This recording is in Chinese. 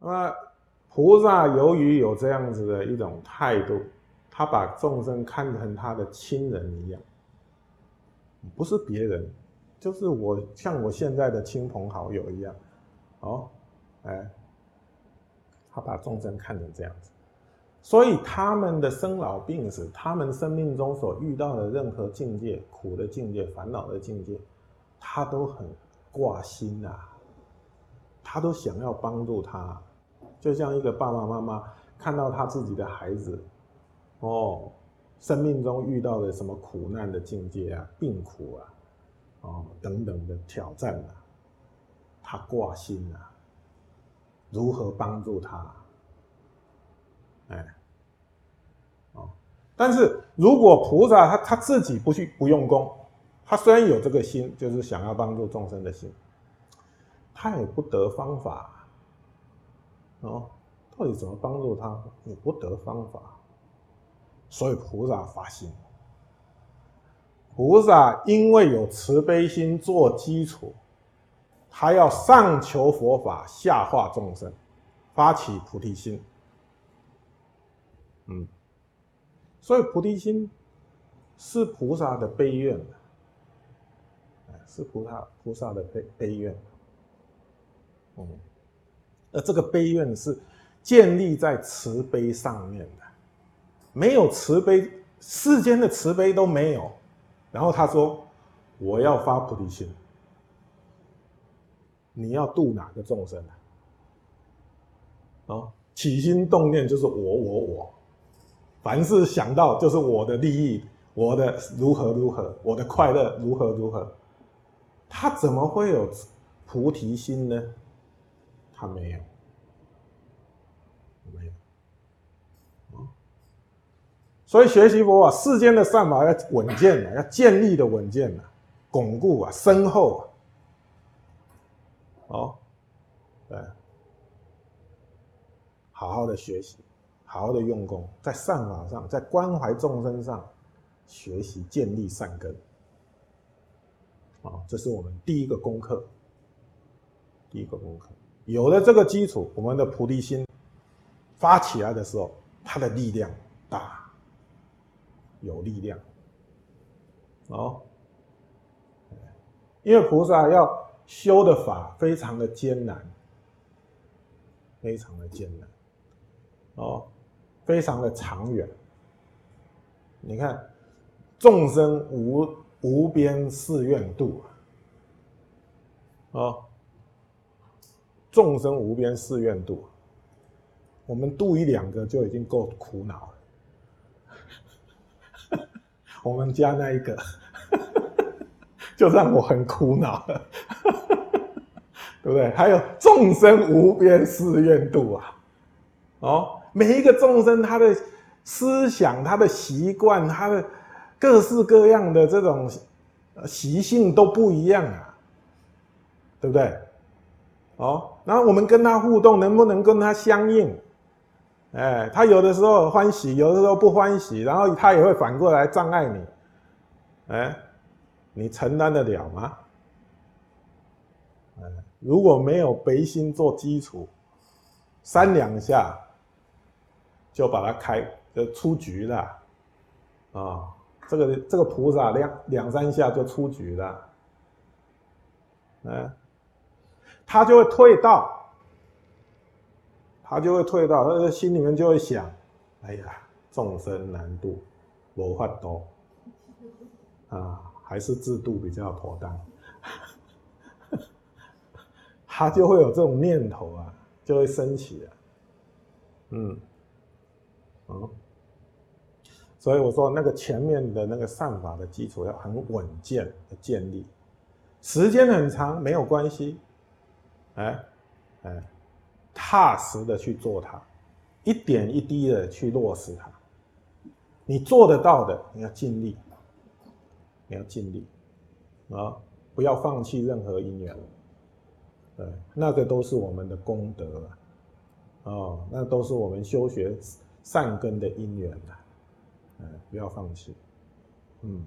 那么菩萨由于有这样子的一种态度，他把众生看成他的亲人一样，不是别人，就是我像我现在的亲朋好友一样，哦，哎，他把众生看成这样子，所以他们的生老病死，他们生命中所遇到的任何境界、苦的境界、烦恼的境界，他都很挂心啊，他都想要帮助他。就像一个爸爸妈妈看到他自己的孩子，哦，生命中遇到的什么苦难的境界啊、病苦啊，哦等等的挑战啊，他挂心啊，如何帮助他？哎，哦，但是如果菩萨他他自己不去不用功，他虽然有这个心，就是想要帮助众生的心，他也不得方法。哦，到底怎么帮助他？你不得方法，所以菩萨发心。菩萨因为有慈悲心做基础，他要上求佛法，下化众生，发起菩提心。嗯，所以菩提心是菩萨的悲愿，是菩萨菩萨的悲悲愿。嗯。而这个悲怨是建立在慈悲上面的，没有慈悲，世间的慈悲都没有。然后他说：“我要发菩提心，你要度哪个众生啊？哦，起心动念就是我我我，凡是想到就是我的利益，我的如何如何，我的快乐如何如何，他怎么会有菩提心呢？”他没有，没有，所以学习佛法，世间的善法要稳健的，要建立的稳健的，巩固啊，深厚啊，哦，对，好好的学习，好好的用功，在善法上，在关怀众生上学习建立善根，啊，这是我们第一个功课，第一个功课。有了这个基础，我们的菩提心发起来的时候，它的力量大，有力量哦。因为菩萨要修的法非常的艰难，非常的艰难哦，非常的长远。你看，众生无无边誓愿度啊。哦众生无边誓愿度，我们度一两个就已经够苦恼了。我们家那一个，就让我很苦恼了，对不对？还有众生无边誓愿度啊，哦，每一个众生他的思想、他的习惯、他的各式各样的这种习性都不一样啊，对不对？哦，然后我们跟他互动，能不能跟他相应？哎，他有的时候欢喜，有的时候不欢喜，然后他也会反过来障碍你。哎，你承担得了吗？哎，如果没有悲心做基础，三两下就把它开，就出局了。啊，这个这个菩萨两两三下就出局了。嗯。他就会退道，他就会退道，他的心里面就会想：哎呀，众生难度，我法多啊，还是制度比较妥当。他就会有这种念头啊，就会升起啊，嗯，嗯，所以我说那个前面的那个善法的基础要很稳健的建立，时间很长没有关系。哎，哎，踏实的去做它，一点一滴的去落实它。你做得到的，你要尽力，你要尽力啊！不要放弃任何因缘。对，那个都是我们的功德哦，那都是我们修学善根的因缘啊！哎，不要放弃，嗯。